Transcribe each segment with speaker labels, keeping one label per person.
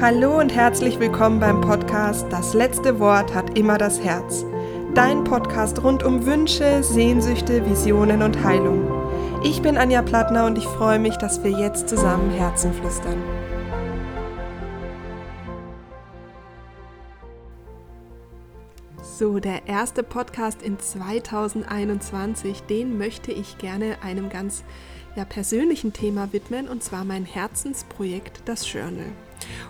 Speaker 1: Hallo und herzlich willkommen beim Podcast Das letzte Wort hat immer das Herz. Dein Podcast rund um Wünsche, Sehnsüchte, Visionen und Heilung. Ich bin Anja Plattner und ich freue mich, dass wir jetzt zusammen Herzen flüstern. So, der erste Podcast in 2021, den möchte ich gerne einem ganz ja, persönlichen Thema widmen, und zwar mein Herzensprojekt, das Journal.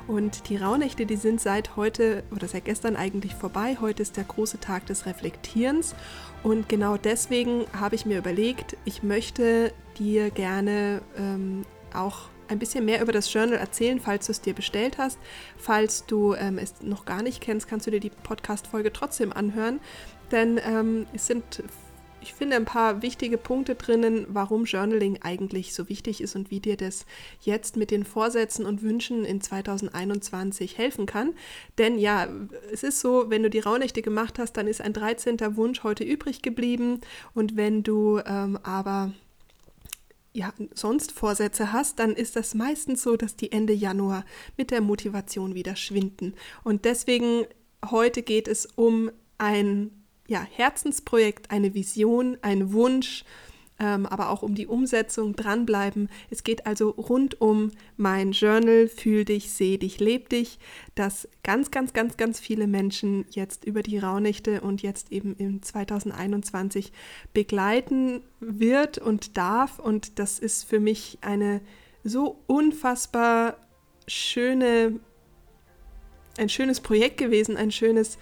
Speaker 1: Und die Rauhnächte, die sind seit heute oder seit gestern eigentlich vorbei. Heute ist der große Tag des Reflektierens. Und genau deswegen habe ich mir überlegt, ich möchte dir gerne ähm, auch ein bisschen mehr über das Journal erzählen, falls du es dir bestellt hast. Falls du ähm, es noch gar nicht kennst, kannst du dir die Podcast-Folge trotzdem anhören. Denn ähm, es sind ich finde ein paar wichtige Punkte drinnen, warum Journaling eigentlich so wichtig ist und wie dir das jetzt mit den Vorsätzen und Wünschen in 2021 helfen kann. Denn ja, es ist so, wenn du die Rauhnächte gemacht hast, dann ist ein 13. Wunsch heute übrig geblieben. Und wenn du ähm, aber ja, sonst Vorsätze hast, dann ist das meistens so, dass die Ende Januar mit der Motivation wieder schwinden. Und deswegen heute geht es um ein ja, Herzensprojekt, eine Vision, ein Wunsch, ähm, aber auch um die Umsetzung, dranbleiben. Es geht also rund um mein Journal, Fühl dich, seh dich, leb dich, das ganz, ganz, ganz, ganz viele Menschen jetzt über die Rauhnächte und jetzt eben im 2021 begleiten wird und darf. Und das ist für mich eine so unfassbar schöne, ein schönes Projekt gewesen, ein schönes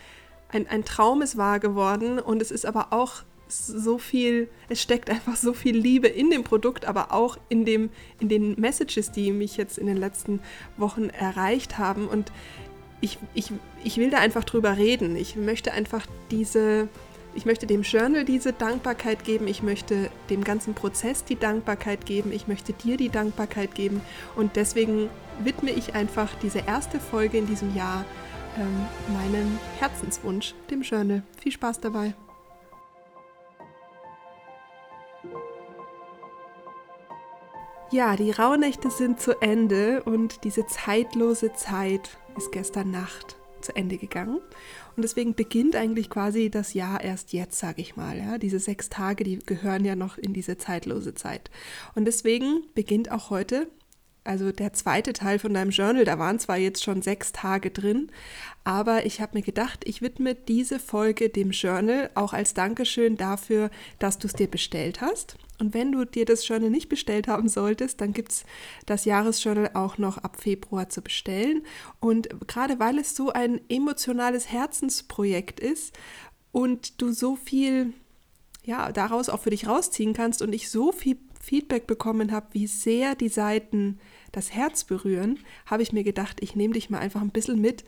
Speaker 1: ein, ein Traum ist wahr geworden und es ist aber auch so viel, es steckt einfach so viel Liebe in dem Produkt, aber auch in, dem, in den Messages, die mich jetzt in den letzten Wochen erreicht haben. Und ich, ich, ich will da einfach drüber reden. Ich möchte einfach diese, ich möchte dem Journal diese Dankbarkeit geben, ich möchte dem ganzen Prozess die Dankbarkeit geben, ich möchte dir die Dankbarkeit geben. Und deswegen widme ich einfach diese erste Folge in diesem Jahr ähm, meinem Herzenswunsch, dem Journal. Viel Spaß dabei. Ja, die Rauhnächte sind zu Ende und diese zeitlose Zeit ist gestern Nacht zu Ende gegangen. Und deswegen beginnt eigentlich quasi das Jahr erst jetzt, sage ich mal. Ja? Diese sechs Tage, die gehören ja noch in diese zeitlose Zeit. Und deswegen beginnt auch heute also der zweite Teil von deinem Journal, da waren zwar jetzt schon sechs Tage drin, aber ich habe mir gedacht, ich widme diese Folge dem Journal auch als Dankeschön dafür, dass du es dir bestellt hast. Und wenn du dir das Journal nicht bestellt haben solltest, dann gibt es das Jahresjournal auch noch ab Februar zu bestellen. Und gerade weil es so ein emotionales Herzensprojekt ist und du so viel ja, daraus auch für dich rausziehen kannst und ich so viel Feedback bekommen habe, wie sehr die Seiten das Herz berühren, habe ich mir gedacht, ich nehme dich mal einfach ein bisschen mit,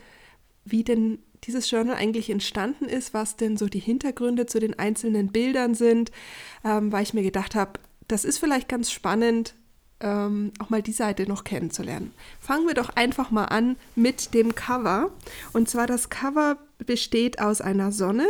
Speaker 1: wie denn dieses Journal eigentlich entstanden ist, was denn so die Hintergründe zu den einzelnen Bildern sind, ähm, weil ich mir gedacht habe, das ist vielleicht ganz spannend, ähm, auch mal die Seite noch kennenzulernen. Fangen wir doch einfach mal an mit dem Cover. Und zwar das Cover besteht aus einer Sonne,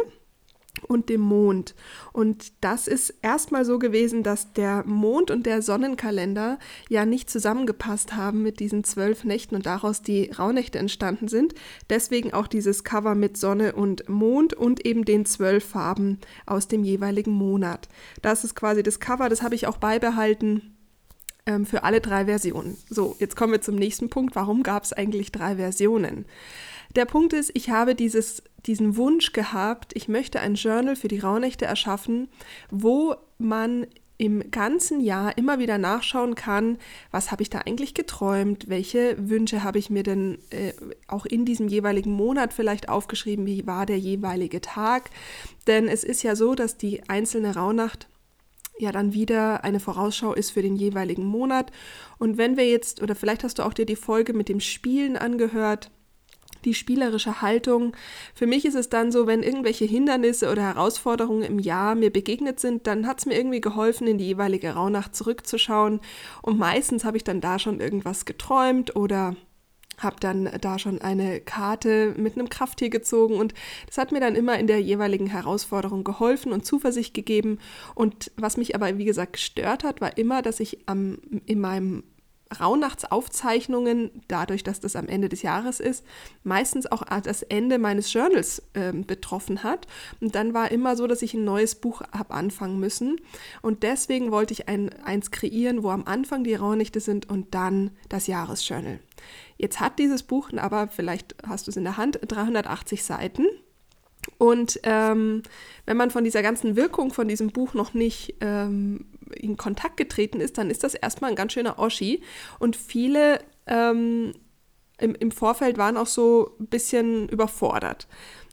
Speaker 1: und dem Mond. Und das ist erstmal so gewesen, dass der Mond und der Sonnenkalender ja nicht zusammengepasst haben mit diesen zwölf Nächten und daraus die Rauhnächte entstanden sind. Deswegen auch dieses Cover mit Sonne und Mond und eben den zwölf Farben aus dem jeweiligen Monat. Das ist quasi das Cover, das habe ich auch beibehalten ähm, für alle drei Versionen. So, jetzt kommen wir zum nächsten Punkt. Warum gab es eigentlich drei Versionen? Der Punkt ist, ich habe dieses, diesen Wunsch gehabt, ich möchte ein Journal für die Rauhnächte erschaffen, wo man im ganzen Jahr immer wieder nachschauen kann, was habe ich da eigentlich geträumt, welche Wünsche habe ich mir denn äh, auch in diesem jeweiligen Monat vielleicht aufgeschrieben, wie war der jeweilige Tag. Denn es ist ja so, dass die einzelne Rauhnacht ja dann wieder eine Vorausschau ist für den jeweiligen Monat. Und wenn wir jetzt, oder vielleicht hast du auch dir die Folge mit dem Spielen angehört, die spielerische Haltung. Für mich ist es dann so, wenn irgendwelche Hindernisse oder Herausforderungen im Jahr mir begegnet sind, dann hat es mir irgendwie geholfen, in die jeweilige Rauhnacht zurückzuschauen. Und meistens habe ich dann da schon irgendwas geträumt oder habe dann da schon eine Karte mit einem Krafttier gezogen und das hat mir dann immer in der jeweiligen Herausforderung geholfen und Zuversicht gegeben. Und was mich aber, wie gesagt, gestört hat, war immer, dass ich am, in meinem Rauhnachtsaufzeichnungen, dadurch, dass das am Ende des Jahres ist, meistens auch das Ende meines Journals äh, betroffen hat. Und dann war immer so, dass ich ein neues Buch habe anfangen müssen. Und deswegen wollte ich ein, eins kreieren, wo am Anfang die Rauhnächte sind und dann das Jahresjournal. Jetzt hat dieses Buch aber, vielleicht hast du es in der Hand, 380 Seiten. Und ähm, wenn man von dieser ganzen Wirkung von diesem Buch noch nicht ähm, in Kontakt getreten ist, dann ist das erstmal ein ganz schöner Oschi. Und viele ähm, im, im Vorfeld waren auch so ein bisschen überfordert.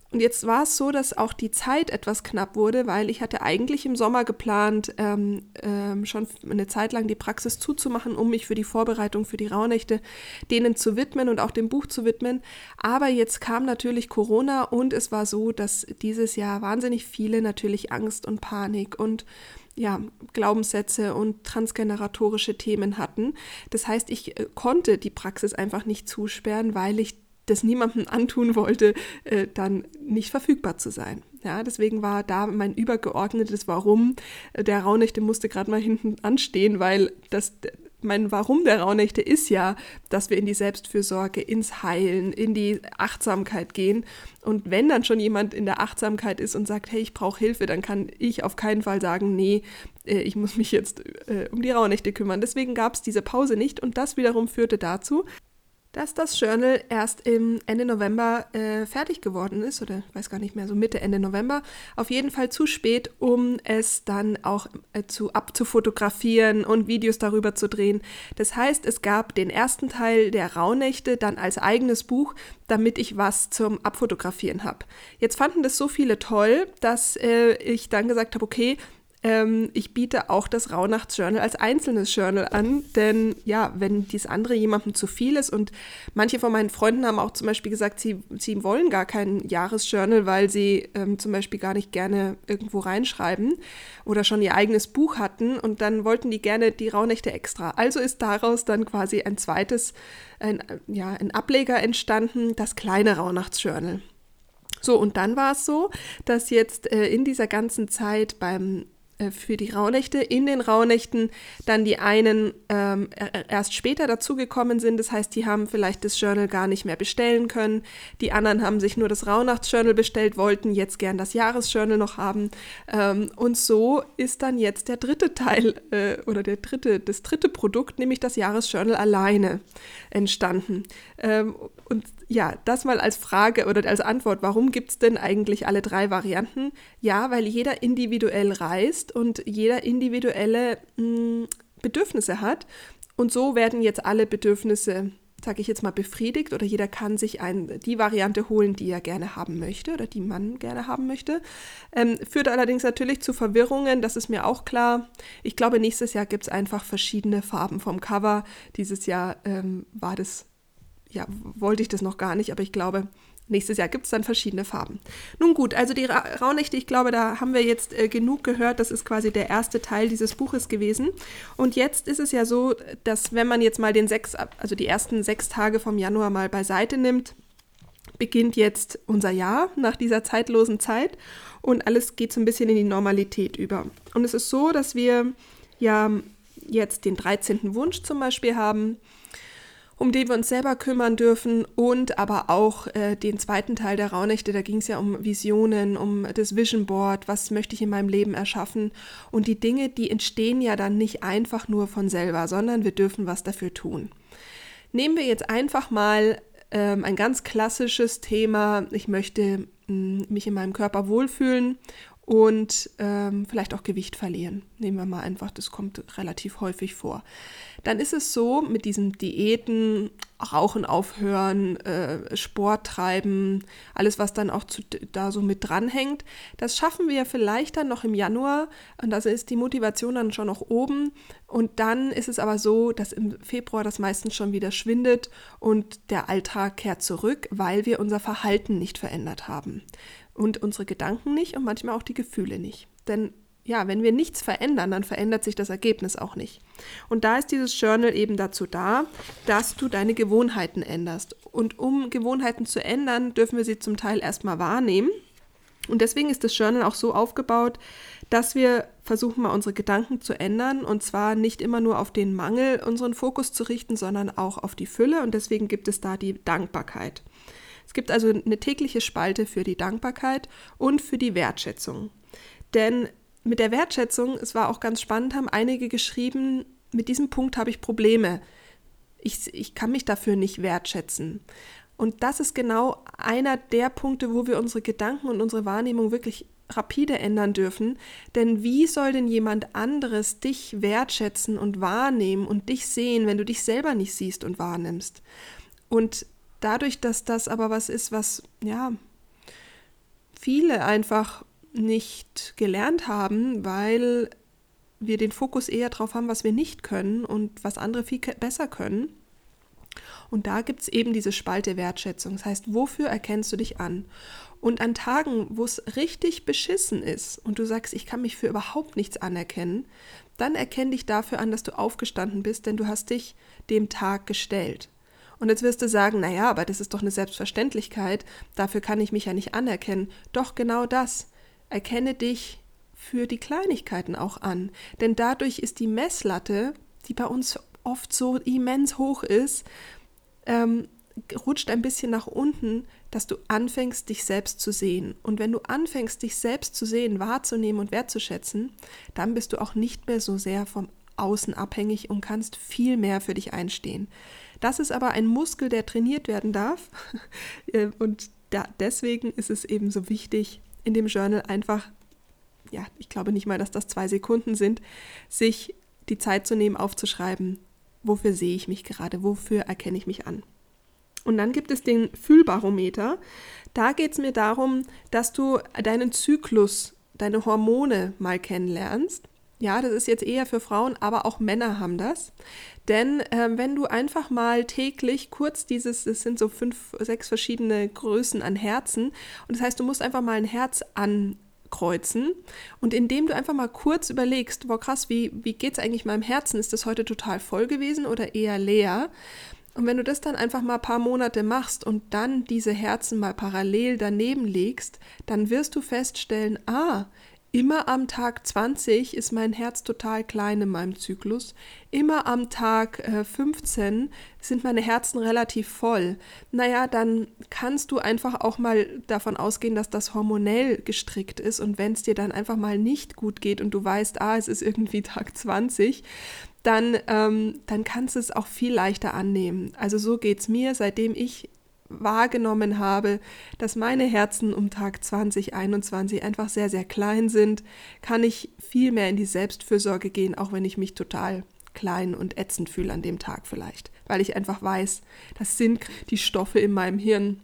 Speaker 1: Und jetzt war es so, dass auch die Zeit etwas knapp wurde, weil ich hatte eigentlich im Sommer geplant, ähm, ähm, schon eine Zeit lang die Praxis zuzumachen, um mich für die Vorbereitung für die Rauhnächte denen zu widmen und auch dem Buch zu widmen. Aber jetzt kam natürlich Corona und es war so, dass dieses Jahr wahnsinnig viele natürlich Angst und Panik und ja, Glaubenssätze und transgeneratorische Themen hatten. Das heißt, ich äh, konnte die Praxis einfach nicht zusperren, weil ich das niemandem antun wollte, äh, dann nicht verfügbar zu sein. Ja, deswegen war da mein übergeordnetes Warum äh, der Rauhnächte musste gerade mal hinten anstehen, weil das mein Warum der Rauhnächte ist ja, dass wir in die Selbstfürsorge, ins Heilen, in die Achtsamkeit gehen. Und wenn dann schon jemand in der Achtsamkeit ist und sagt, hey, ich brauche Hilfe, dann kann ich auf keinen Fall sagen, nee, äh, ich muss mich jetzt äh, um die Rauhnächte kümmern. Deswegen gab es diese Pause nicht und das wiederum führte dazu, dass das Journal erst im Ende November äh, fertig geworden ist, oder ich weiß gar nicht mehr, so Mitte, Ende November. Auf jeden Fall zu spät, um es dann auch äh, zu abzufotografieren und Videos darüber zu drehen. Das heißt, es gab den ersten Teil der Rauhnächte dann als eigenes Buch, damit ich was zum Abfotografieren habe. Jetzt fanden das so viele toll, dass äh, ich dann gesagt habe, okay, ähm, ich biete auch das Rauhnachtsjournal als einzelnes Journal an, denn ja, wenn dies andere jemandem zu viel ist und manche von meinen Freunden haben auch zum Beispiel gesagt, sie, sie wollen gar kein Jahresjournal, weil sie ähm, zum Beispiel gar nicht gerne irgendwo reinschreiben oder schon ihr eigenes Buch hatten und dann wollten die gerne die Rauhnächte extra. Also ist daraus dann quasi ein zweites, ein, ja, ein Ableger entstanden, das kleine Rauhnachtsjournal. So, und dann war es so, dass jetzt äh, in dieser ganzen Zeit beim für die Rauhnächte. In den Rauhnächten dann die einen ähm, erst später dazugekommen sind. Das heißt, die haben vielleicht das Journal gar nicht mehr bestellen können. Die anderen haben sich nur das Rauhnachtsjournal bestellt, wollten jetzt gern das Jahresjournal noch haben. Ähm, und so ist dann jetzt der dritte Teil äh, oder der dritte, das dritte Produkt, nämlich das Jahresjournal alleine entstanden. Ähm, und ja, das mal als Frage oder als Antwort, warum gibt es denn eigentlich alle drei Varianten? Ja, weil jeder individuell reist und jeder individuelle mh, hm, Bedürfnisse hat. Und so werden jetzt alle Bedürfnisse, sage ich jetzt mal, befriedigt oder jeder kann sich ein, die Variante holen, die er gerne haben möchte oder die man gerne haben möchte. Ähm, führt allerdings natürlich zu Verwirrungen, das ist mir auch klar. Ich glaube, nächstes Jahr gibt es einfach verschiedene Farben vom Cover. Dieses Jahr ähm, war das ja, wollte ich das noch gar nicht, aber ich glaube, nächstes Jahr gibt es dann verschiedene Farben. Nun gut, also die Ra Rauhnächte, ich glaube, da haben wir jetzt äh, genug gehört. Das ist quasi der erste Teil dieses Buches gewesen. Und jetzt ist es ja so, dass wenn man jetzt mal den sechs, also die ersten sechs Tage vom Januar mal beiseite nimmt, beginnt jetzt unser Jahr nach dieser zeitlosen Zeit und alles geht so ein bisschen in die Normalität über. Und es ist so, dass wir ja jetzt den 13. Wunsch zum Beispiel haben um den wir uns selber kümmern dürfen und aber auch äh, den zweiten Teil der Rauhnächte, da ging es ja um Visionen, um das Vision Board, was möchte ich in meinem Leben erschaffen? Und die Dinge, die entstehen ja dann nicht einfach nur von selber, sondern wir dürfen was dafür tun. Nehmen wir jetzt einfach mal ähm, ein ganz klassisches Thema, ich möchte mh, mm, mich in meinem Körper wohlfühlen und ähm, vielleicht auch Gewicht verlieren. Nehmen wir mal einfach, das kommt relativ häufig vor. Dann ist es so, mit diesen Diäten, Rauchen aufhören, äh, Sport treiben, alles, was dann auch zu, da so mit dranhängt, das schaffen wir vielleicht dann noch im Januar und da ist die Motivation dann schon noch oben. Und dann ist es aber so, dass im Februar das meistens schon wieder schwindet und der Alltag kehrt zurück, weil wir unser Verhalten nicht verändert haben und unsere Gedanken nicht und manchmal auch die Gefühle nicht. Denn ja, wenn wir nichts verändern, dann verändert sich das Ergebnis auch nicht. Und da ist dieses Journal eben dazu da, dass du deine Gewohnheiten änderst. Und um Gewohnheiten zu ändern, dürfen wir sie zum Teil erstmal wahrnehmen. Und deswegen ist das Journal auch so aufgebaut, dass wir versuchen wir unsere Gedanken zu ändern und zwar nicht immer nur auf den Mangel unseren Fokus zu richten, sondern auch auf die Fülle und deswegen gibt es da die Dankbarkeit. Es gibt also eine tägliche Spalte für die Dankbarkeit und für die Wertschätzung. Denn mit der Wertschätzung, es war auch ganz spannend, haben einige geschrieben, mit diesem Punkt habe ich Probleme. Ich, ich kann mich dafür nicht wertschätzen. Und das ist genau einer der Punkte, wo wir unsere Gedanken und unsere Wahrnehmung wirklich rapide ändern dürfen. Denn wie soll denn jemand anderes dich wertschätzen und wahrnehmen und dich sehen, wenn du dich selber nicht siehst und wahrnimmst? Und dadurch, dass das aber was ist, was ja viele einfach nicht gelernt haben, weil wir den Fokus eher darauf haben, was wir nicht können und was andere viel besser können, und da gibt es eben diese Spalte Wertschätzung. Das heißt, wofür erkennst du dich an? Und an Tagen, wo es richtig beschissen ist und du sagst, ich kann mich für überhaupt nichts anerkennen, dann erkenn dich dafür an, dass du aufgestanden bist, denn du hast dich dem Tag gestellt. Und jetzt wirst du sagen, naja, aber das ist doch eine Selbstverständlichkeit, dafür kann ich mich ja nicht anerkennen. Doch genau das. Erkenne dich für die Kleinigkeiten auch an. Denn dadurch ist die Messlatte, die bei uns oft so immens hoch ist, ähm, rutscht ein bisschen nach unten, dass du anfängst, dich selbst zu sehen. Und wenn du anfängst, dich selbst zu sehen, wahrzunehmen und wertzuschätzen, dann bist du auch nicht mehr so sehr vom Außen abhängig und kannst viel mehr für dich einstehen. Das ist aber ein Muskel, der trainiert werden darf. Äh, und da, deswegen ist es eben so wichtig, in dem Journal einfach, ja, ich glaube nicht mal, dass das zwei Sekunden sind, sich die Zeit zu nehmen, aufzuschreiben, wofür sehe ich mich gerade, wofür erkenne ich mich an. Und dann gibt es den Fühlbarometer. Da geht es mir darum, dass du deinen Zyklus, deine Hormone mal kennenlernst. Ja, das ist jetzt eher für Frauen, aber auch Männer haben das. Denn äh, wenn du einfach mal täglich kurz dieses, es sind so fünf, sechs verschiedene Größen an Herzen, und das heißt, du musst einfach mal ein Herz an, kreuzen. Und indem du einfach mal kurz überlegst, boah krass, wie, wie geht es eigentlich meinem Herzen? Ist das heute total voll gewesen oder eher leer? Und wenn du das dann einfach mal ein paar Monate machst und dann diese Herzen mal parallel daneben legst, dann wirst du feststellen, ah, Immer am Tag 20 ist mein Herz total klein in meinem Zyklus. Immer am Tag äh, 15 sind meine Herzen relativ voll. Naja, dann kannst du einfach auch mal davon ausgehen, dass das hormonell gestrickt ist. Und wenn es dir dann einfach mal nicht gut geht und du weißt, ah, es ist irgendwie Tag 20, dann, ähm, dann kannst du es auch viel leichter annehmen. Also so geht es mir, seitdem ich wahrgenommen habe, dass meine Herzen um Tag 2021 einfach sehr, sehr klein sind, kann ich viel mehr in die Selbstfürsorge gehen, auch wenn ich mich total klein und ätzend fühle an dem Tag vielleicht, weil ich einfach weiß, das sind die Stoffe in meinem Hirn,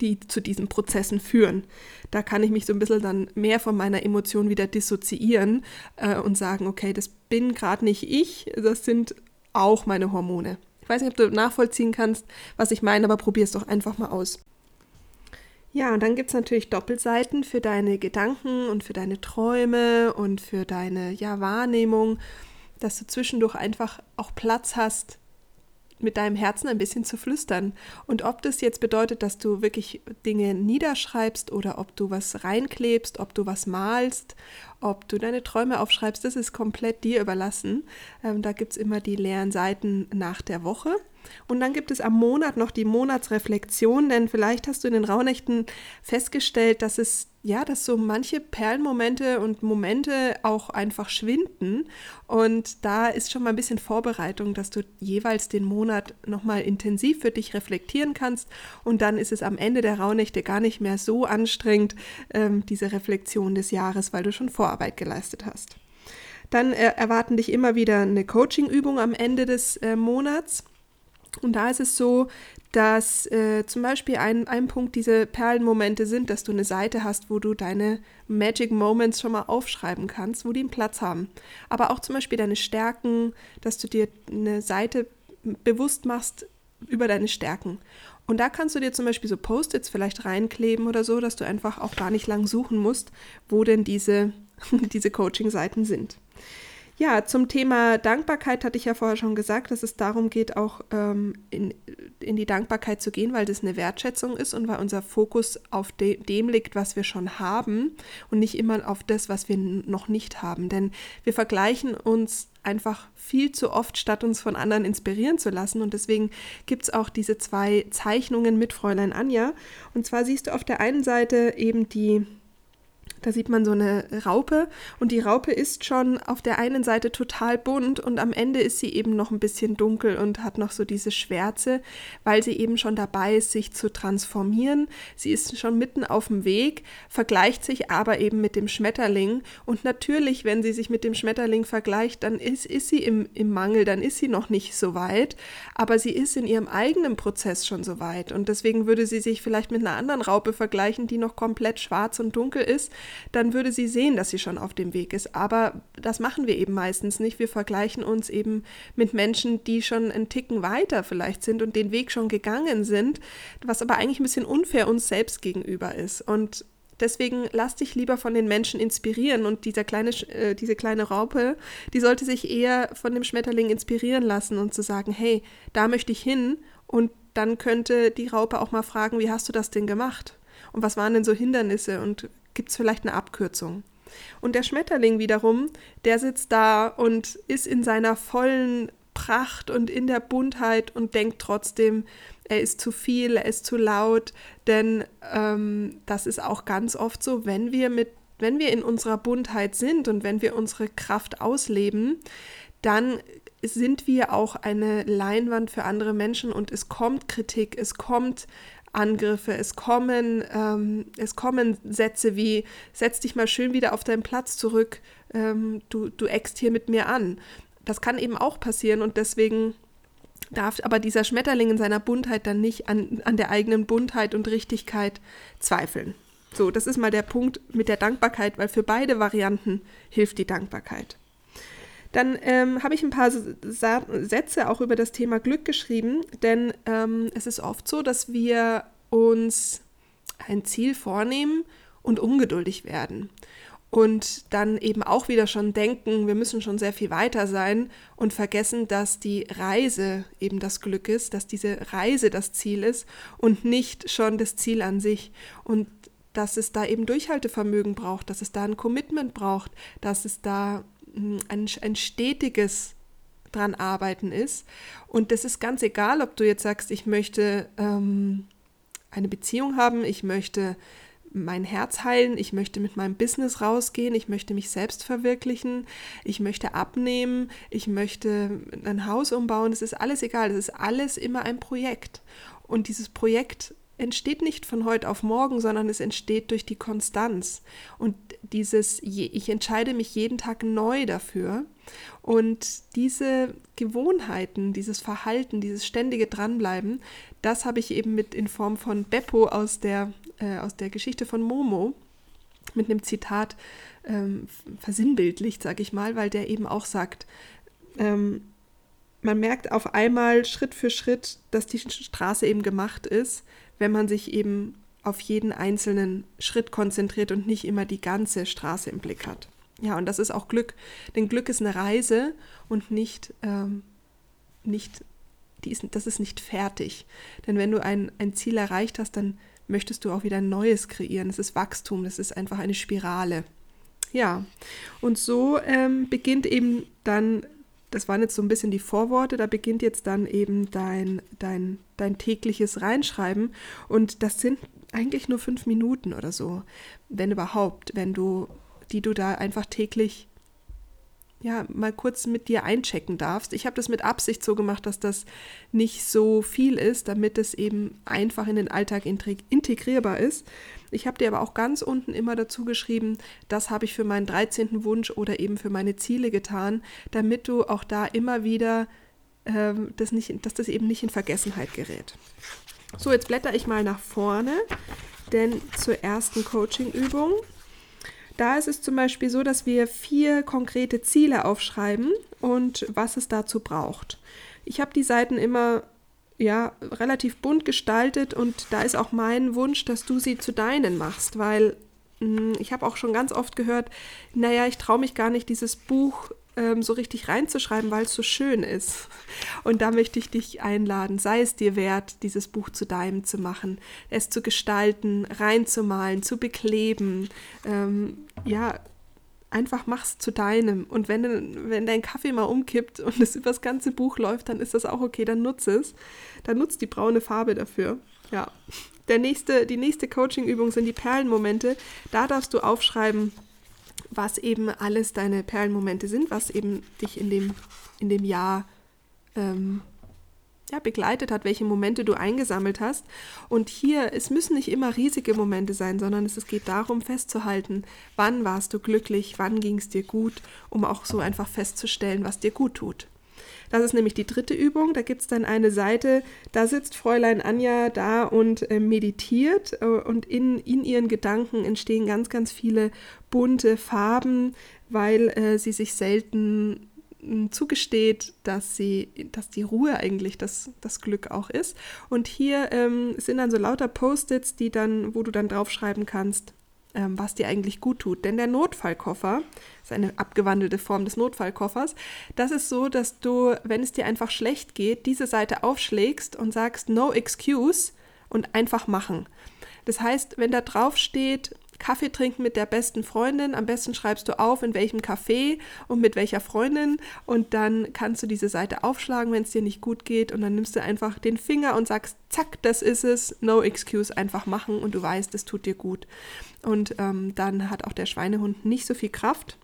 Speaker 1: die zu diesen Prozessen führen. Da kann ich mich so ein bisschen dann mehr von meiner Emotion wieder dissoziieren äh, und sagen, okay, das bin gerade nicht ich, das sind auch meine Hormone weiß nicht, ob du nachvollziehen kannst, was ich meine, aber probier es doch einfach mal aus. Ja, und dann gibt es natürlich Doppelseiten für deine Gedanken und für deine Träume und für deine ja, Wahrnehmung, dass du zwischendurch einfach auch Platz hast, mit deinem Herzen ein bisschen zu flüstern. Und ob das jetzt bedeutet, dass du wirklich Dinge niederschreibst oder ob du was reinklebst, ob du was malst, ob du deine Träume aufschreibst, das ist komplett dir überlassen. Ähm, da gibt es immer die leeren Seiten nach der Woche. Und dann gibt es am Monat noch die Monatsreflexion, denn vielleicht hast du in den Rauhnächten festgestellt, dass es ja, dass so manche Perlenmomente und Momente auch einfach schwinden. Und da ist schon mal ein bisschen Vorbereitung, dass du jeweils den Monat nochmal intensiv für dich reflektieren kannst. Und dann ist es am Ende der Rauhnächte gar nicht mehr so anstrengend, ähm, diese Reflexion des Jahres, weil du schon Vorarbeit geleistet hast. Dann äh, erwarten dich immer wieder eine Coaching-Übung am Ende des äh, Monats. Und da ist es so, dass äh, zum Beispiel ein, ein Punkt diese Perlenmomente sind, dass du eine Seite hast, wo du deine Magic Moments schon mal aufschreiben kannst, wo die einen Platz haben. Aber auch zum Beispiel deine Stärken, dass du dir eine Seite bewusst machst über deine Stärken. Und da kannst du dir zum Beispiel so Post-its vielleicht reinkleben oder so, dass du einfach auch gar nicht lang suchen musst, wo denn diese, diese Coaching-Seiten sind. Ja, zum Thema Dankbarkeit hatte ich ja vorher schon gesagt, dass es darum geht, auch ähm, in, in die Dankbarkeit zu gehen, weil das eine Wertschätzung ist und weil unser Fokus auf de dem liegt, was wir schon haben und nicht immer auf das, was wir noch nicht haben. Denn wir vergleichen uns einfach viel zu oft, statt uns von anderen inspirieren zu lassen. Und deswegen gibt es auch diese zwei Zeichnungen mit Fräulein Anja. Und zwar siehst du auf der einen Seite eben die da sieht man so eine Raupe und die Raupe ist schon auf der einen Seite total bunt und am Ende ist sie eben noch ein bisschen dunkel und hat noch so diese Schwärze, weil sie eben schon dabei ist, sich zu transformieren. Sie ist schon mitten auf dem Weg, vergleicht sich aber eben mit dem Schmetterling und natürlich, wenn sie sich mit dem Schmetterling vergleicht, dann ist, ist sie im, im Mangel, dann ist sie noch nicht so weit, aber sie ist in ihrem eigenen Prozess schon so weit und deswegen würde sie sich vielleicht mit einer anderen Raupe vergleichen, die noch komplett schwarz und dunkel ist dann würde sie sehen, dass sie schon auf dem Weg ist. Aber das machen wir eben meistens nicht. Wir vergleichen uns eben mit Menschen, die schon einen Ticken weiter vielleicht sind und den Weg schon gegangen sind, was aber eigentlich ein bisschen unfair uns selbst gegenüber ist. Und Deswegen lass dich lieber von den Menschen inspirieren und dieser kleine, äh, diese kleine Raupe, die sollte sich eher von dem Schmetterling inspirieren lassen und zu sagen, hey, da möchte ich hin und dann könnte die Raupe auch mal fragen, wie hast du das denn gemacht? Und was waren denn so Hindernisse und gibt es vielleicht eine Abkürzung. Und der Schmetterling wiederum, der sitzt da und ist in seiner vollen Pracht und in der Buntheit und denkt trotzdem, er ist zu viel, er ist zu laut, denn ähm, das ist auch ganz oft so, wenn wir mit, wenn wir in unserer Buntheit sind und wenn wir unsere Kraft ausleben, dann sind wir auch eine Leinwand für andere Menschen und es kommt Kritik, es kommt Angriffe, es kommen, ähm, es kommen Sätze wie, setz dich mal schön wieder auf deinen Platz zurück, ähm, du, du eckst hier mit mir an. Das kann eben auch passieren und deswegen darf aber dieser Schmetterling in seiner Buntheit dann nicht an, an der eigenen Buntheit und Richtigkeit zweifeln. So, das ist mal der Punkt mit der Dankbarkeit, weil für beide Varianten hilft die Dankbarkeit. Dann ähm, habe ich ein paar Sa Sätze auch über das Thema Glück geschrieben, denn ähm, es ist oft so, dass wir uns ein Ziel vornehmen und ungeduldig werden und dann eben auch wieder schon denken, wir müssen schon sehr viel weiter sein und vergessen, dass die Reise eben das Glück ist, dass diese Reise das Ziel ist und nicht schon das Ziel an sich. Und dass es da eben Durchhaltevermögen braucht, dass es da ein Commitment braucht, dass es da ein, ein stetiges dran arbeiten ist. Und das ist ganz egal, ob du jetzt sagst, ich möchte ähm, eine Beziehung haben, ich möchte mein Herz heilen, ich möchte mit meinem Business rausgehen, ich möchte mich selbst verwirklichen, ich möchte abnehmen, ich möchte ein Haus umbauen, es ist alles egal, es ist alles immer ein Projekt. Und dieses Projekt entsteht nicht von heute auf morgen, sondern es entsteht durch die Konstanz. Und dieses, ich entscheide mich jeden Tag neu dafür. Und diese Gewohnheiten, dieses Verhalten, dieses ständige Dranbleiben, das habe ich eben mit in Form von Beppo aus der, äh, aus der Geschichte von Momo mit einem Zitat ähm, versinnbildlicht, sage ich mal, weil der eben auch sagt, ähm, man merkt auf einmal Schritt für Schritt, dass die Straße eben gemacht ist, wenn man sich eben auf jeden einzelnen Schritt konzentriert und nicht immer die ganze Straße im Blick hat. Ja, und das ist auch Glück. Denn Glück ist eine Reise und nicht, ähm, nicht ist, das ist nicht fertig. Denn wenn du ein, ein Ziel erreicht hast, dann möchtest du auch wieder ein neues kreieren. Es ist Wachstum, das ist einfach eine Spirale. Ja, und so ähm, beginnt eben dann das waren jetzt so ein bisschen die Vorworte, da beginnt jetzt dann eben dein, dein, dein tägliches Reinschreiben und das sind eigentlich nur fünf Minuten oder so, wenn überhaupt, wenn du, die du da einfach täglich ja, mal kurz mit dir einchecken darfst. Ich habe das mit Absicht so gemacht, dass das nicht so viel ist, damit es eben einfach in den Alltag integrierbar ist. Ich habe dir aber auch ganz unten immer dazu geschrieben, das habe ich für meinen 13. Wunsch oder eben für meine Ziele getan, damit du auch da immer wieder, äh, das nicht, dass das eben nicht in Vergessenheit gerät. So, jetzt blätter ich mal nach vorne, denn zur ersten Coaching-Übung da ist es zum Beispiel so, dass wir vier konkrete Ziele aufschreiben und was es dazu braucht. Ich habe die Seiten immer ja relativ bunt gestaltet und da ist auch mein Wunsch, dass du sie zu deinen machst, weil mh, hm, ich habe auch schon ganz oft gehört, naja, ich traue mich gar nicht, dieses Buch ähm, so richtig reinzuschreiben, weil es so schön ist. Und da möchte ich dich einladen, sei es dir wert, dieses Buch zu deinem zu machen, es zu gestalten, reinzumalen, zu bekleben, ähm, ja, einfach mach's zu deinem. Und wenn, wenn dein Kaffee mal umkippt und es über das ganze Buch läuft, dann ist das auch okay, dann nutze es. Dann nutzt die braune Farbe dafür. Ja. Der nächste, die nächste Coaching-Übung sind die Perlenmomente. Da darfst du aufschreiben, was eben alles deine Perlenmomente sind, was eben dich in dem, in dem Jahr ähm, ja, begleitet hat, welche Momente du eingesammelt hast. Und hier, es müssen nicht immer riesige Momente sein, sondern es, es geht darum festzuhalten, wann warst du glücklich, wann ging es dir gut, um auch so einfach festzustellen, was dir gut tut. Das ist nämlich die dritte Übung. Da gibt es dann eine Seite, da sitzt Fräulein Anja da und äh, meditiert äh, und in, in ihren Gedanken entstehen ganz, ganz viele bunte Farben, weil äh, sie sich selten zugesteht, dass sie, dass die Ruhe eigentlich das, das Glück auch ist. Und hier ähm, sind dann so lauter Post-its, die dann, wo du dann draufschreiben kannst, ähm, was dir eigentlich gut tut. Denn der Notfallkoffer ist eine abgewandelte Form des Notfallkoffers. Das ist so, dass du, wenn es dir einfach schlecht geht, diese Seite aufschlägst und sagst No excuse und einfach machen. Das heißt, wenn da drauf steht, Kaffee trinken mit der besten Freundin. Am besten schreibst du auf, in welchem Café und mit welcher Freundin. Und dann kannst du diese Seite aufschlagen, wenn es dir nicht gut geht. Und dann nimmst du einfach den Finger und sagst, zack, das ist es. No excuse, einfach machen. Und du weißt, es tut dir gut. Und ähm, dann hat auch der Schweinehund nicht so viel Kraft.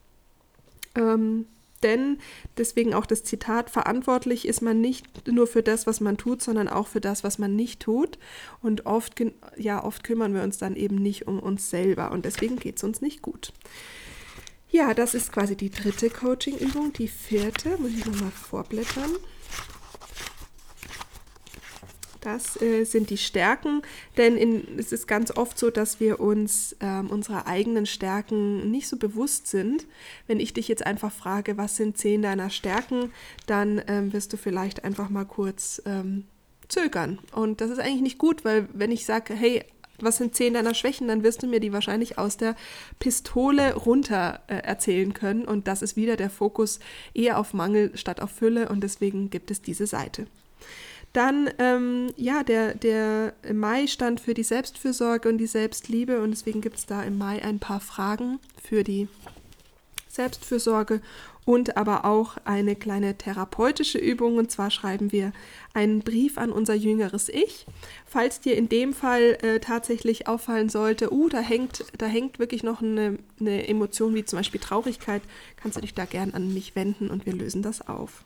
Speaker 1: Ähm, denn, deswegen auch das Zitat, verantwortlich ist man nicht nur für das, was man tut, sondern auch für das, was man nicht tut. Und oft, ja, oft kümmern wir uns dann eben nicht um uns selber und deswegen geht es uns nicht gut. Ja, das ist quasi die dritte Coaching-Übung. Die vierte, muss ich nochmal vorblättern. Das äh, sind die Stärken, denn in, es ist ganz oft so, dass wir uns ähm, unserer eigenen Stärken nicht so bewusst sind. Wenn ich dich jetzt einfach frage, was sind zehn deiner Stärken, dann ähm, wirst du vielleicht einfach mal kurz ähm, zögern. Und das ist eigentlich nicht gut, weil wenn ich sage, hey, was sind zehn deiner Schwächen, dann wirst du mir die wahrscheinlich aus der Pistole runter äh, erzählen können. Und das ist wieder der Fokus eher auf Mangel statt auf Fülle und deswegen gibt es diese Seite. Dann, ähm, ja, der, der Mai stand für die Selbstfürsorge und die Selbstliebe und deswegen gibt es da im Mai ein paar Fragen für die Selbstfürsorge und aber auch eine kleine therapeutische Übung. Und zwar schreiben wir einen Brief an unser jüngeres Ich. Falls dir in dem Fall äh, tatsächlich auffallen sollte, uh, da hängt, da hängt wirklich noch eine, eine Emotion wie zum Beispiel Traurigkeit, kannst du dich da gern an mich wenden und wir lösen das auf.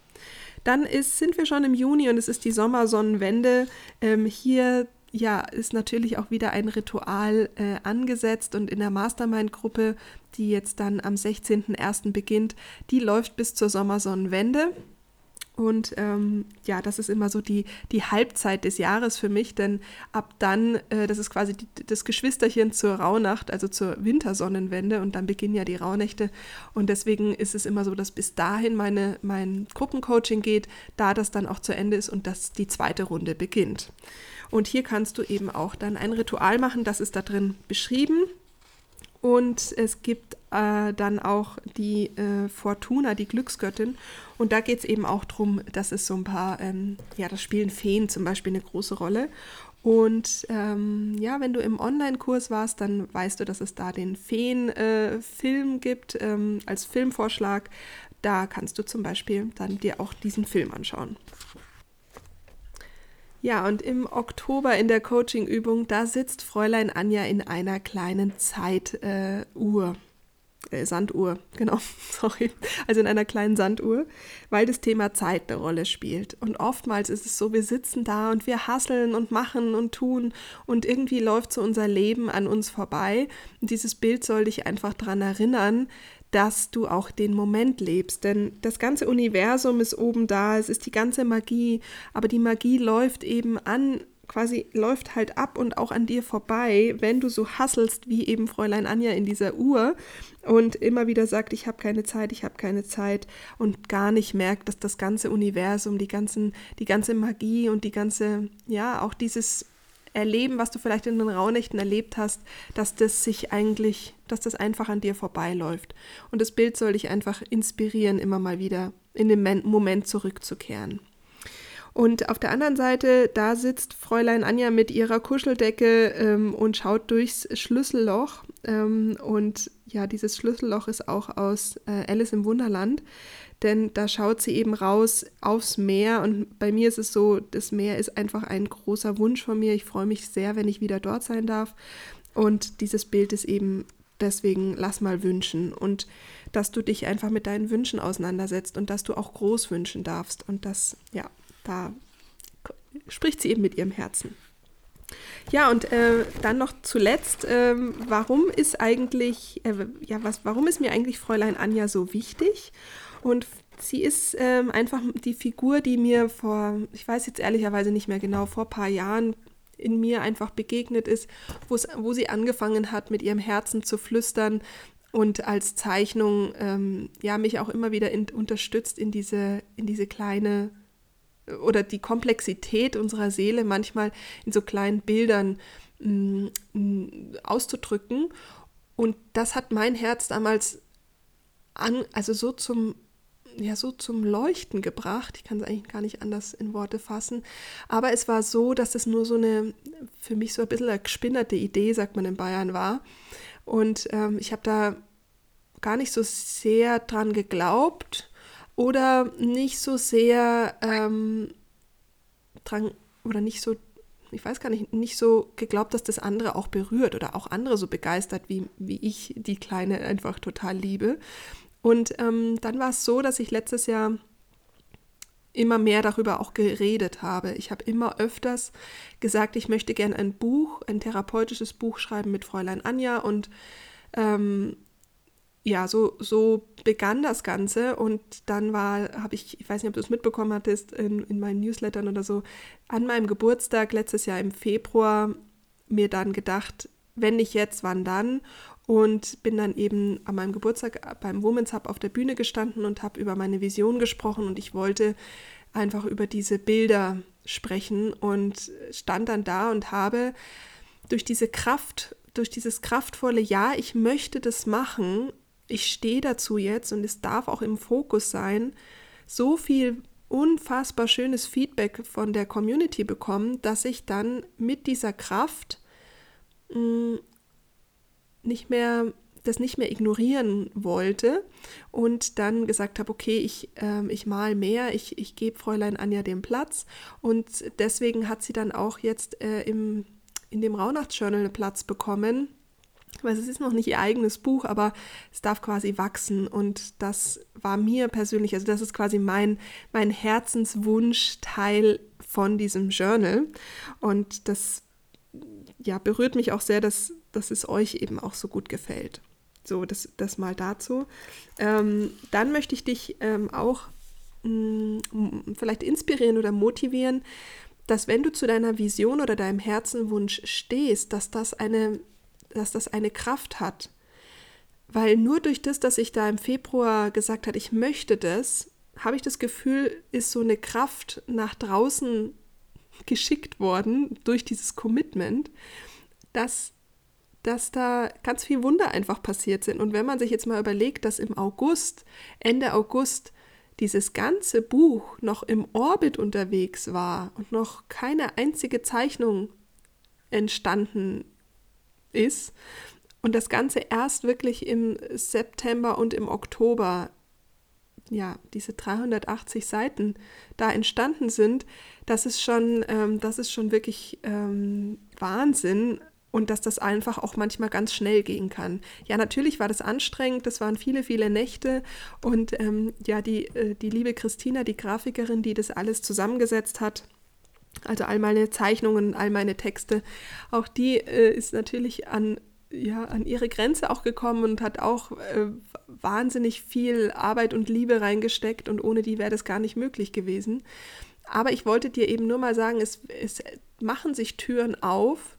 Speaker 1: Dann ist, sind wir schon im Juni und es ist die Sommersonnenwende. Ähm, hier ja, ist natürlich auch wieder ein Ritual äh, angesetzt und in der Mastermind-Gruppe, die jetzt dann am 16.01. beginnt, die läuft bis zur Sommersonnenwende. Und ähm, ja, das ist immer so die, die Halbzeit des Jahres für mich, denn ab dann, äh, das ist quasi die, das Geschwisterchen zur Rauhnacht, also zur Wintersonnenwende und dann beginnen ja die Rauhnächte. Und deswegen ist es immer so, dass bis dahin meine, mein Gruppencoaching geht, da das dann auch zu Ende ist und dass die zweite Runde beginnt. Und hier kannst du eben auch dann ein Ritual machen, das ist da drin beschrieben. Und es gibt äh, dann auch die äh, Fortuna, die Glücksgöttin. Und da geht es eben auch darum, dass es so ein paar, ähm, ja, das spielen Feen zum Beispiel eine große Rolle. Und ähm, ja, wenn du im Online-Kurs warst, dann weißt du, dass es da den Feen-Film äh, gibt ähm, als Filmvorschlag. Da kannst du zum Beispiel dann dir auch diesen Film anschauen. Ja, und im Oktober in der Coaching-Übung, da sitzt Fräulein Anja in einer kleinen Zeituhr. Äh, Sanduhr, genau, sorry. Also in einer kleinen Sanduhr, weil das Thema Zeit eine Rolle spielt. Und oftmals ist es so, wir sitzen da und wir hasseln und machen und tun und irgendwie läuft so unser Leben an uns vorbei. Und dieses Bild soll dich einfach daran erinnern, dass du auch den Moment lebst. Denn das ganze Universum ist oben da, es ist die ganze Magie, aber die Magie läuft eben an, quasi läuft halt ab und auch an dir vorbei, wenn du so hasselst wie eben Fräulein Anja in dieser Uhr und immer wieder sagt, ich habe keine Zeit, ich habe keine Zeit und gar nicht merkt, dass das ganze Universum, die ganzen, die ganze Magie und die ganze, ja, auch dieses Erleben, was du vielleicht in den Rauhnächten erlebt hast, dass das sich eigentlich, dass das einfach an dir vorbeiläuft. Und das Bild soll dich einfach inspirieren, immer mal wieder in den Moment zurückzukehren. Und auf der anderen Seite, da sitzt Fräulein Anja mit ihrer Kuscheldecke ähm, und schaut durchs Schlüsselloch. Ähm, und ja, dieses Schlüsselloch ist auch aus äh, Alice im Wunderland, denn da schaut sie eben raus aufs Meer. Und bei mir ist es so, das Meer ist einfach ein großer Wunsch von mir. Ich freue mich sehr, wenn ich wieder dort sein darf. Und dieses Bild ist eben deswegen, lass mal wünschen. Und dass du dich einfach mit deinen Wünschen auseinandersetzt und dass du auch groß wünschen darfst. Und das, ja, da spricht sie eben mit ihrem Herzen. Ja, und äh, dann noch zuletzt, äh, warum ist eigentlich, äh, ja, was, warum ist mir eigentlich Fräulein Anja so wichtig? Und sie ist ähm, einfach die Figur, die mir vor, ich weiß jetzt ehrlicherweise nicht mehr genau, vor ein paar Jahren in mir einfach begegnet ist, wo sie angefangen hat, mit ihrem Herzen zu flüstern und als Zeichnung ähm, ja mich auch immer wieder in, unterstützt in diese, in diese kleine oder die Komplexität unserer Seele manchmal in so kleinen Bildern mm, mh, auszudrücken. Und das hat mein Herz damals an, also so zum ja so zum Leuchten gebracht. Ich kann es eigentlich gar nicht anders in Worte fassen. Aber es war so, dass es nur so eine, für mich so ein bisschen eine gespinnerte Idee, sagt man in Bayern, war. Und ähm, ich habe da gar nicht so sehr dran geglaubt oder nicht so sehr ähm, dran oder nicht so, ich weiß gar nicht, nicht so geglaubt, dass das andere auch berührt oder auch andere so begeistert, wie, wie ich die Kleine einfach total liebe. Und ähm, dann war es so, dass ich letztes Jahr immer mehr darüber auch geredet habe. Ich habe immer öfters gesagt, ich möchte gerne ein Buch, ein therapeutisches Buch schreiben mit Fräulein Anja und ähm, ja, so, so begann das Ganze und dann war, habe ich, ich weiß nicht, ob du es mitbekommen hattest, in, in meinen Newslettern oder so, an meinem Geburtstag letztes Jahr im Februar mir dann gedacht, wenn nicht jetzt, wann dann? Und bin dann eben an meinem Geburtstag beim Women's Hub auf der Bühne gestanden und habe über meine Vision gesprochen. Und ich wollte einfach über diese Bilder sprechen und stand dann da und habe durch diese Kraft, durch dieses kraftvolle Ja, ich möchte das machen, ich stehe dazu jetzt und es darf auch im Fokus sein, so viel unfassbar schönes Feedback von der Community bekommen, dass ich dann mit dieser Kraft mm, nicht mehr das nicht mehr ignorieren wollte und dann gesagt habe, okay, ich, äh, ich mal mehr, ich, ich gebe Fräulein Anja den Platz. Und deswegen hat sie dann auch jetzt äh, im, in dem Rauhnachtsjournal einen Platz bekommen. Weil es ist noch nicht ihr eigenes Buch, aber es darf quasi wachsen. Und das war mir persönlich, also das ist quasi mein, mein Herzenswunsch Teil von diesem Journal. Und das ja, berührt mich auch sehr, dass, dass es euch eben auch so gut gefällt. So, das, das mal dazu. Ähm, dann möchte ich dich ähm, auch mh, mm, vielleicht inspirieren oder motivieren, dass wenn du zu deiner Vision oder deinem Herzenwunsch stehst, dass das eine dass das eine Kraft hat. Weil nur durch das, dass ich da im Februar gesagt habe, ich möchte das, habe ich das Gefühl, ist so eine Kraft nach draußen geschickt worden durch dieses Commitment, dass, dass da ganz viel Wunder einfach passiert sind. Und wenn man sich jetzt mal überlegt, dass im August, Ende August, dieses ganze Buch noch im Orbit unterwegs war und noch keine einzige Zeichnung entstanden ist und das Ganze erst wirklich im September und im Oktober, ja, diese 380 Seiten da entstanden sind, das ist schon, ähm, das ist schon wirklich ähm, Wahnsinn und dass das einfach auch manchmal ganz schnell gehen kann. Ja, natürlich war das anstrengend, das waren viele, viele Nächte und ähm, ja, die, äh, die liebe Christina, die Grafikerin, die das alles zusammengesetzt hat, also all meine Zeichnungen, all meine Texte, auch die äh, ist natürlich an, ja, an ihre Grenze auch gekommen und hat auch äh, wahnsinnig viel Arbeit und Liebe reingesteckt und ohne die wäre das gar nicht möglich gewesen. Aber ich wollte dir eben nur mal sagen, es, es machen sich Türen auf,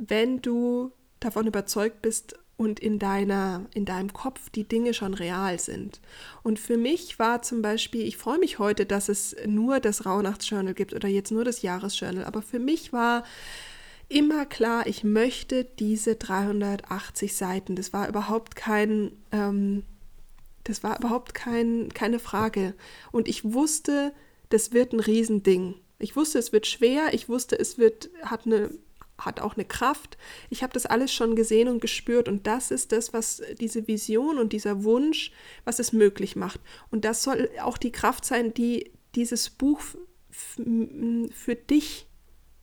Speaker 1: wenn du davon überzeugt bist, und in deiner, in deinem Kopf die Dinge schon real sind. Und für mich war zum Beispiel, ich freue mich heute, dass es nur das Rauhnachtsjournal gibt oder jetzt nur das Jahresjournal, aber für mich war immer klar, ich möchte diese 380 Seiten. Das war überhaupt kein, ähm, das war überhaupt kein, keine Frage. Und ich wusste, das wird ein Riesending. Ich wusste, es wird schwer. Ich wusste, es wird, hat eine hat auch eine Kraft. Ich habe das alles schon gesehen und gespürt und das ist das, was diese Vision und dieser Wunsch, was es möglich macht. Und das soll auch die Kraft sein, die dieses Buch für dich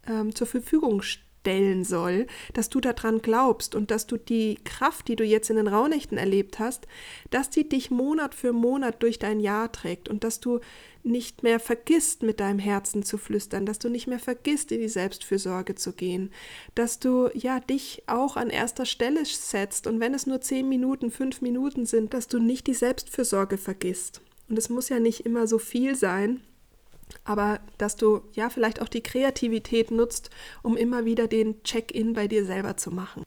Speaker 1: ähm, zur Verfügung stellt stellen soll, dass du daran glaubst und dass du die Kraft, die du jetzt in den Rauhnächten erlebt hast, dass die dich Monat für Monat durch dein Jahr trägt und dass du nicht mehr vergisst, mit deinem Herzen zu flüstern, dass du nicht mehr vergisst, in die Selbstfürsorge zu gehen, dass du ja dich auch an erster Stelle setzt und wenn es nur zehn Minuten, fünf Minuten sind, dass du nicht die Selbstfürsorge vergisst. Und es muss ja nicht immer so viel sein, aber dass du ja vielleicht auch die Kreativität nutzt, um immer wieder den Check-in bei dir selber zu machen.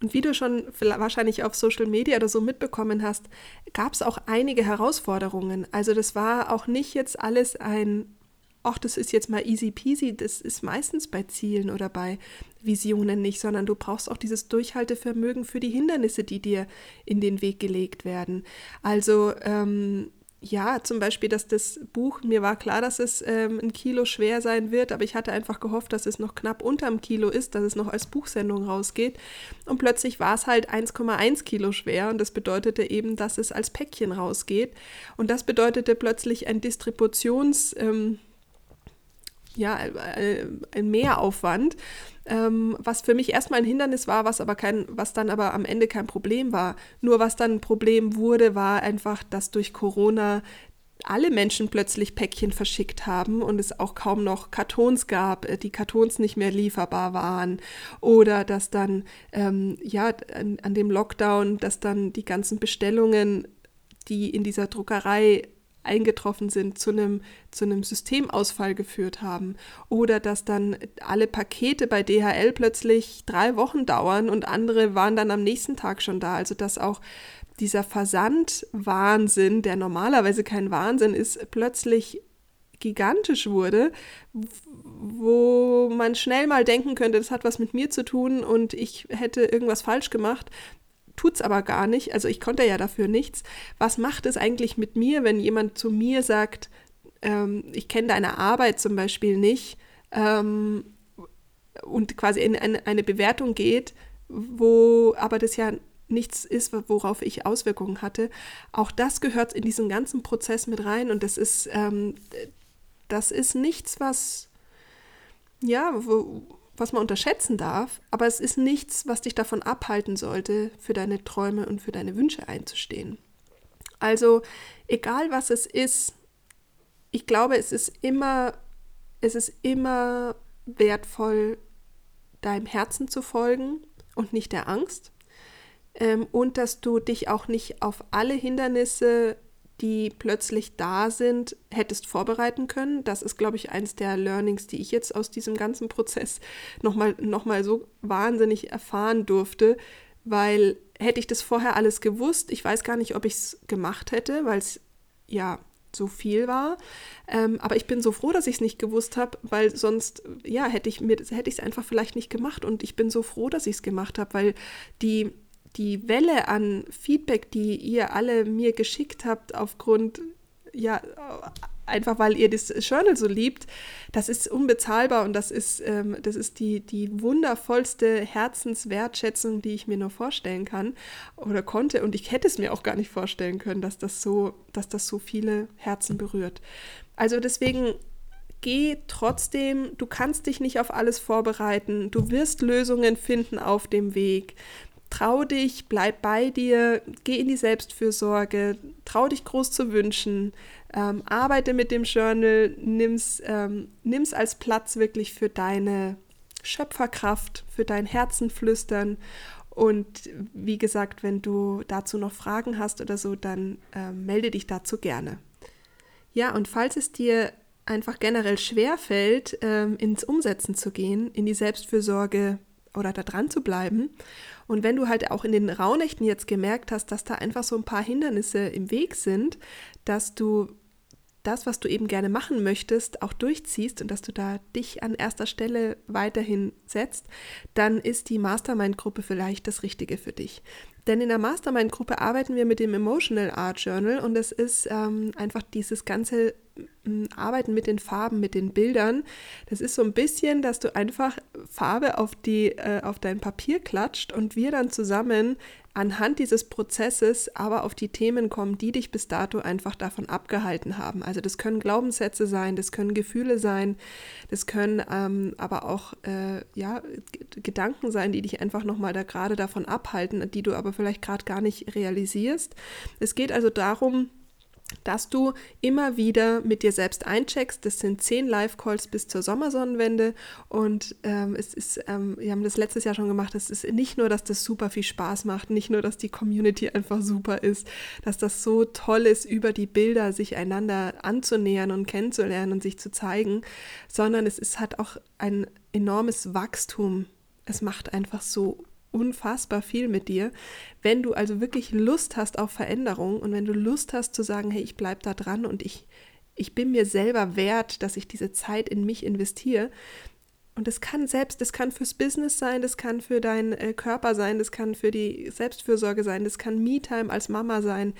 Speaker 1: Und wie du schon wahrscheinlich auf Social Media oder so mitbekommen hast, gab es auch einige Herausforderungen. Also das war auch nicht jetzt alles ein, ach, das ist jetzt mal easy peasy, das ist meistens bei Zielen oder bei Visionen nicht, sondern du brauchst auch dieses Durchhaltevermögen für die Hindernisse, die dir in den Weg gelegt werden. Also ähm, ja, zum Beispiel, dass das Buch, mir war klar, dass es ähm, ein Kilo schwer sein wird, aber ich hatte einfach gehofft, dass es noch knapp unterm Kilo ist, dass es noch als Buchsendung rausgeht. Und plötzlich war es halt 1,1 Kilo schwer und das bedeutete eben, dass es als Päckchen rausgeht. Und das bedeutete plötzlich ein Distributions- ähm, ja, äh, ein Mehraufwand, ähm, was für mich erstmal ein Hindernis war, was aber kein, was dann aber am Ende kein Problem war. Nur was dann ein Problem wurde, war einfach, dass durch Corona alle Menschen plötzlich Päckchen verschickt haben und es auch kaum noch Kartons gab, äh, die Kartons nicht mehr lieferbar waren. Oder dass dann, ähm, ja, an, an dem Lockdown, dass dann die ganzen Bestellungen, die in dieser Druckerei eingetroffen sind, zu einem, zu einem Systemausfall geführt haben. Oder dass dann alle Pakete bei DHL plötzlich drei Wochen dauern und andere waren dann am nächsten Tag schon da. Also dass auch dieser Versandwahnsinn, der normalerweise kein Wahnsinn ist, plötzlich gigantisch wurde, wo man schnell mal denken könnte, das hat was mit mir zu tun und ich hätte irgendwas falsch gemacht tut es aber gar nicht. Also ich konnte ja dafür nichts. Was macht es eigentlich mit mir, wenn jemand zu mir sagt, ähm, ich kenne deine Arbeit zum Beispiel nicht ähm, und quasi in eine, eine Bewertung geht, wo aber das ja nichts ist, worauf ich Auswirkungen hatte. Auch das gehört in diesen ganzen Prozess mit rein und das ist, ähm, das ist nichts, was, ja, wo, was man unterschätzen darf, aber es ist nichts, was dich davon abhalten sollte, für deine Träume und für deine Wünsche einzustehen. Also, egal was es ist, ich glaube, es ist immer, es ist immer wertvoll, deinem Herzen zu folgen und nicht der Angst. Ähm, und dass du dich auch nicht auf alle Hindernisse die plötzlich da sind, hättest vorbereiten können. Das ist, glaube ich, eins der Learnings, die ich jetzt aus diesem ganzen Prozess nochmal noch mal so wahnsinnig erfahren durfte, weil hätte ich das vorher alles gewusst, ich weiß gar nicht, ob ich es gemacht hätte, weil es ja so viel war. Ähm, aber ich bin so froh, dass ich es nicht gewusst habe, weil sonst, ja, hätte ich mir, hätte ich es einfach vielleicht nicht gemacht. Und ich bin so froh, dass ich es gemacht habe, weil die die Welle an Feedback, die ihr alle mir geschickt habt, aufgrund, ja, einfach weil ihr das Journal so liebt, das ist unbezahlbar und das ist, ähm, das ist die, die wundervollste Herzenswertschätzung, die ich mir nur vorstellen kann oder konnte. Und ich hätte es mir auch gar nicht vorstellen können, dass das so, dass das so viele Herzen berührt. Also deswegen geh trotzdem, du kannst dich nicht auf alles vorbereiten, du wirst Lösungen finden auf dem Weg. Trau dich, bleib bei dir, geh in die Selbstfürsorge, trau dich groß zu wünschen, ähm, arbeite mit dem Journal, nimm's, ähm, nimm's als Platz wirklich für deine Schöpferkraft, für dein Herzenflüstern. Und wie gesagt, wenn du dazu noch Fragen hast oder so, dann äh, melde dich dazu gerne. Ja, und falls es dir einfach generell schwer fällt, ähm, ins Umsetzen zu gehen, in die Selbstfürsorge oder da dran zu bleiben und wenn du halt auch in den Rauhnächten jetzt gemerkt hast, dass da einfach so ein paar Hindernisse im Weg sind, dass du das, was du eben gerne machen möchtest, auch durchziehst und dass du da dich an erster Stelle weiterhin setzt, dann ist die Mastermind-Gruppe vielleicht das Richtige für dich. Denn in der Mastermind-Gruppe arbeiten wir mit dem Emotional Art Journal und es ist ähm, einfach dieses ganze Arbeiten mit den Farben, mit den Bildern. Das ist so ein bisschen, dass du einfach Farbe auf, die, äh, auf dein Papier klatscht und wir dann zusammen anhand dieses Prozesses aber auf die Themen kommen, die dich bis dato einfach davon abgehalten haben. Also das können Glaubenssätze sein, das können Gefühle sein, das können ähm, aber auch äh, ja, Gedanken sein, die dich einfach nochmal da gerade davon abhalten, die du aber vielleicht gerade gar nicht realisierst. Es geht also darum, dass du immer wieder mit dir selbst eincheckst. Das sind zehn Live-Calls bis zur Sommersonnenwende und ähm, es ist, ähm, wir haben das letztes Jahr schon gemacht. Es ist nicht nur, dass das super viel Spaß macht, nicht nur, dass die Community einfach super ist, dass das so toll ist, über die Bilder sich einander anzunähern und kennenzulernen und sich zu zeigen, sondern es ist, hat auch ein enormes Wachstum. Es macht einfach so unfassbar viel mit dir. Wenn du also wirklich Lust hast auf Veränderung und wenn du Lust hast zu sagen, hey, ich bleibe da dran und ich, ich bin mir selber wert, dass ich diese Zeit in mich investiere. Und das kann selbst, das kann fürs Business sein, das kann für deinen äh, Körper sein, das kann für die Selbstfürsorge sein, das kann Me-Time als Mama sein.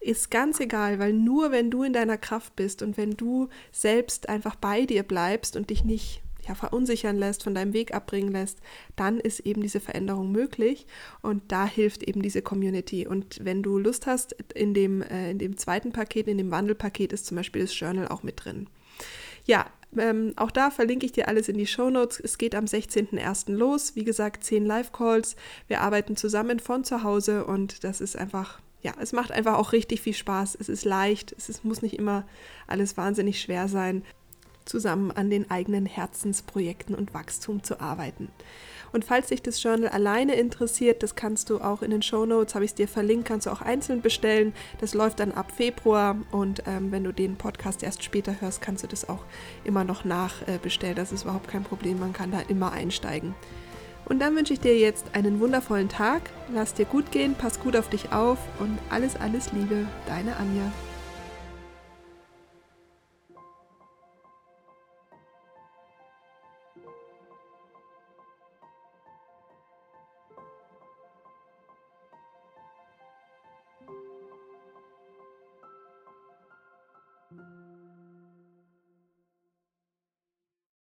Speaker 1: Ist ganz egal, weil nur wenn du in deiner Kraft bist und wenn du selbst einfach bei dir bleibst und dich nicht ja, verunsichern lässt, von deinem Weg abbringen lässt, dann ist eben diese Veränderung möglich und da hilft eben diese Community. Und wenn du Lust hast, in dem, äh, in dem zweiten Paket, in dem Wandelpaket ist zum Beispiel das Journal auch mit drin. Ja, ähm, auch da verlinke ich dir alles in die Show Notes. Es geht am 16.01. los. Wie gesagt, 10 Live-Calls. Wir arbeiten zusammen von zu Hause und das ist einfach ja, es macht einfach auch richtig viel Spaß. Es ist leicht, es ist, muss nicht immer alles wahnsinnig schwer sein zusammen an den eigenen Herzensprojekten und Wachstum zu arbeiten. Und falls dich das Journal alleine interessiert, das kannst du auch in den Show Notes, habe ich es dir verlinkt, kannst du auch einzeln bestellen. Das läuft dann ab Februar und ähm, wenn du den Podcast erst später hörst, kannst du das auch immer noch nachbestellen. Äh, das ist überhaupt kein Problem, man kann da immer einsteigen. Und dann wünsche ich dir jetzt einen wundervollen Tag, lass dir gut gehen, pass gut auf dich auf und alles, alles Liebe, deine Anja.